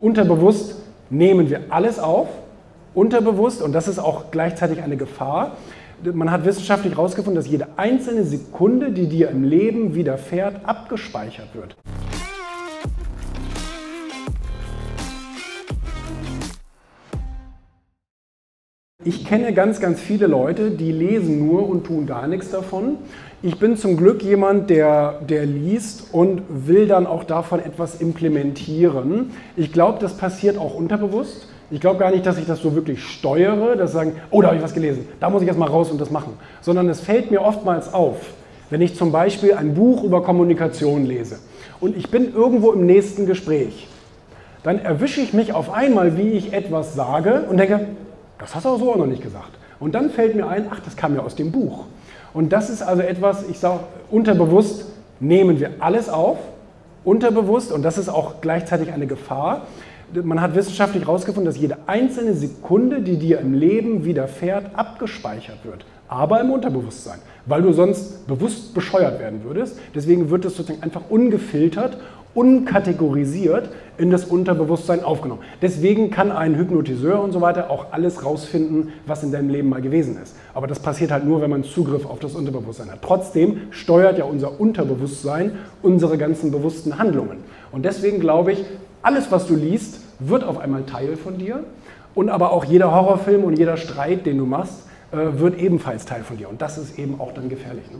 Unterbewusst nehmen wir alles auf, unterbewusst, und das ist auch gleichzeitig eine Gefahr. Man hat wissenschaftlich herausgefunden, dass jede einzelne Sekunde, die dir im Leben widerfährt, abgespeichert wird. Ich kenne ganz, ganz viele Leute, die lesen nur und tun gar nichts davon. Ich bin zum Glück jemand, der, der liest und will dann auch davon etwas implementieren. Ich glaube, das passiert auch unterbewusst. Ich glaube gar nicht, dass ich das so wirklich steuere, dass sagen, oh, da habe ich was gelesen, da muss ich jetzt mal raus und das machen. Sondern es fällt mir oftmals auf, wenn ich zum Beispiel ein Buch über Kommunikation lese und ich bin irgendwo im nächsten Gespräch, dann erwische ich mich auf einmal, wie ich etwas sage und denke, das hast du auch so noch nicht gesagt. Und dann fällt mir ein, ach, das kam ja aus dem Buch. Und das ist also etwas, ich sage, unterbewusst nehmen wir alles auf, unterbewusst, und das ist auch gleichzeitig eine Gefahr. Man hat wissenschaftlich herausgefunden, dass jede einzelne Sekunde, die dir im Leben widerfährt, abgespeichert wird. Aber im Unterbewusstsein, weil du sonst bewusst bescheuert werden würdest. Deswegen wird es sozusagen einfach ungefiltert unkategorisiert in das Unterbewusstsein aufgenommen. Deswegen kann ein Hypnotiseur und so weiter auch alles rausfinden, was in deinem Leben mal gewesen ist. Aber das passiert halt nur, wenn man Zugriff auf das Unterbewusstsein hat. Trotzdem steuert ja unser Unterbewusstsein unsere ganzen bewussten Handlungen. Und deswegen glaube ich, alles, was du liest, wird auf einmal Teil von dir. Und aber auch jeder Horrorfilm und jeder Streit, den du machst, äh, wird ebenfalls Teil von dir. Und das ist eben auch dann gefährlich. Ne?